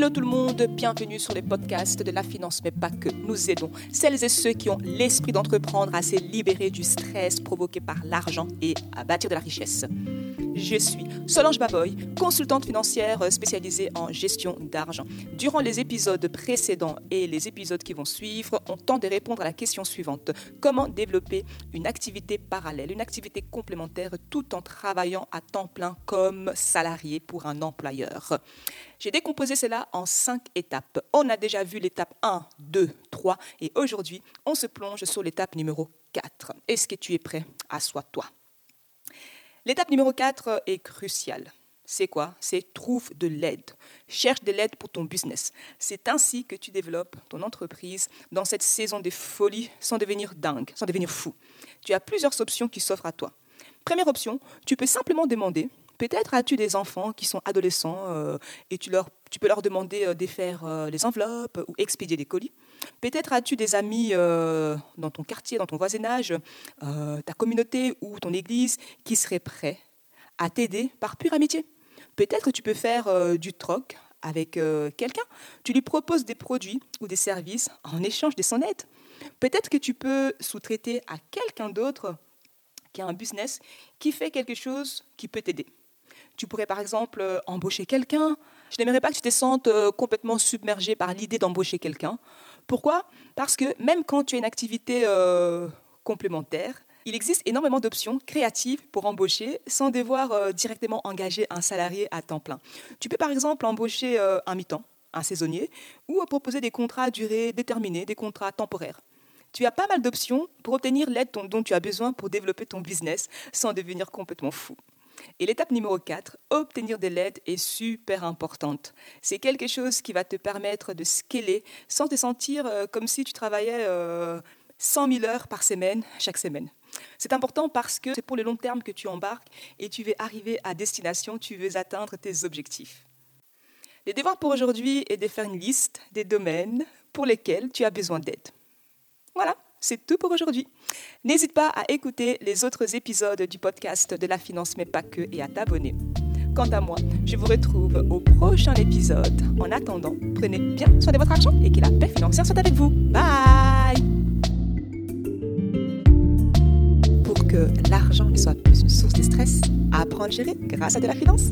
Hello tout le monde, bienvenue sur les podcasts de la finance, mais pas que. Nous aidons celles et ceux qui ont l'esprit d'entreprendre à se libérer du stress provoqué par l'argent et à bâtir de la richesse. Je suis Solange Baboy, consultante financière spécialisée en gestion d'argent. Durant les épisodes précédents et les épisodes qui vont suivre, on tente de répondre à la question suivante. Comment développer une activité parallèle, une activité complémentaire tout en travaillant à temps plein comme salarié pour un employeur? J'ai décomposé cela en cinq étapes. On a déjà vu l'étape 1, 2, 3 et aujourd'hui, on se plonge sur l'étape numéro 4. Est-ce que tu es prêt? Assois-toi. L'étape numéro 4 est cruciale. C'est quoi? C'est trouve de l'aide. Cherche de l'aide pour ton business. C'est ainsi que tu développes ton entreprise dans cette saison de folie sans devenir dingue, sans devenir fou. Tu as plusieurs options qui s'offrent à toi. Première option, tu peux simplement demander Peut-être as-tu des enfants qui sont adolescents euh, et tu, leur, tu peux leur demander euh, de faire euh, les enveloppes ou expédier des colis. Peut-être as-tu des amis dans ton quartier, dans ton voisinage, ta communauté ou ton église qui seraient prêts à t'aider par pure amitié. Peut-être tu peux faire du troc avec quelqu'un. Tu lui proposes des produits ou des services en échange de son aide. Peut-être que tu peux sous-traiter à quelqu'un d'autre qui a un business qui fait quelque chose qui peut t'aider. Tu pourrais par exemple euh, embaucher quelqu'un. Je n'aimerais pas que tu te sentes euh, complètement submergé par l'idée d'embaucher quelqu'un. Pourquoi? Parce que même quand tu as une activité euh, complémentaire, il existe énormément d'options créatives pour embaucher sans devoir directement engager un salarié à temps plein. Tu peux par exemple embaucher un mi-temps, un saisonnier, ou proposer des contrats à durée déterminée, des contrats temporaires. Tu as pas mal d'options pour obtenir l'aide dont tu as besoin pour développer ton business sans devenir complètement fou. Et l'étape numéro 4, obtenir de l'aide est super importante. C'est quelque chose qui va te permettre de scaler sans te sentir euh, comme si tu travaillais 100 euh, 000 heures par semaine chaque semaine. C'est important parce que c'est pour le long terme que tu embarques et tu veux arriver à destination, tu veux atteindre tes objectifs. Le devoir pour aujourd'hui est de faire une liste des domaines pour lesquels tu as besoin d'aide. Voilà c'est tout pour aujourd'hui. N'hésite pas à écouter les autres épisodes du podcast de la finance, mais pas que, et à t'abonner. Quant à moi, je vous retrouve au prochain épisode. En attendant, prenez bien soin de votre argent et que la paix financière soit avec vous. Bye Pour que l'argent ne soit plus une source de stress, apprendre à gérer grâce à de la finance.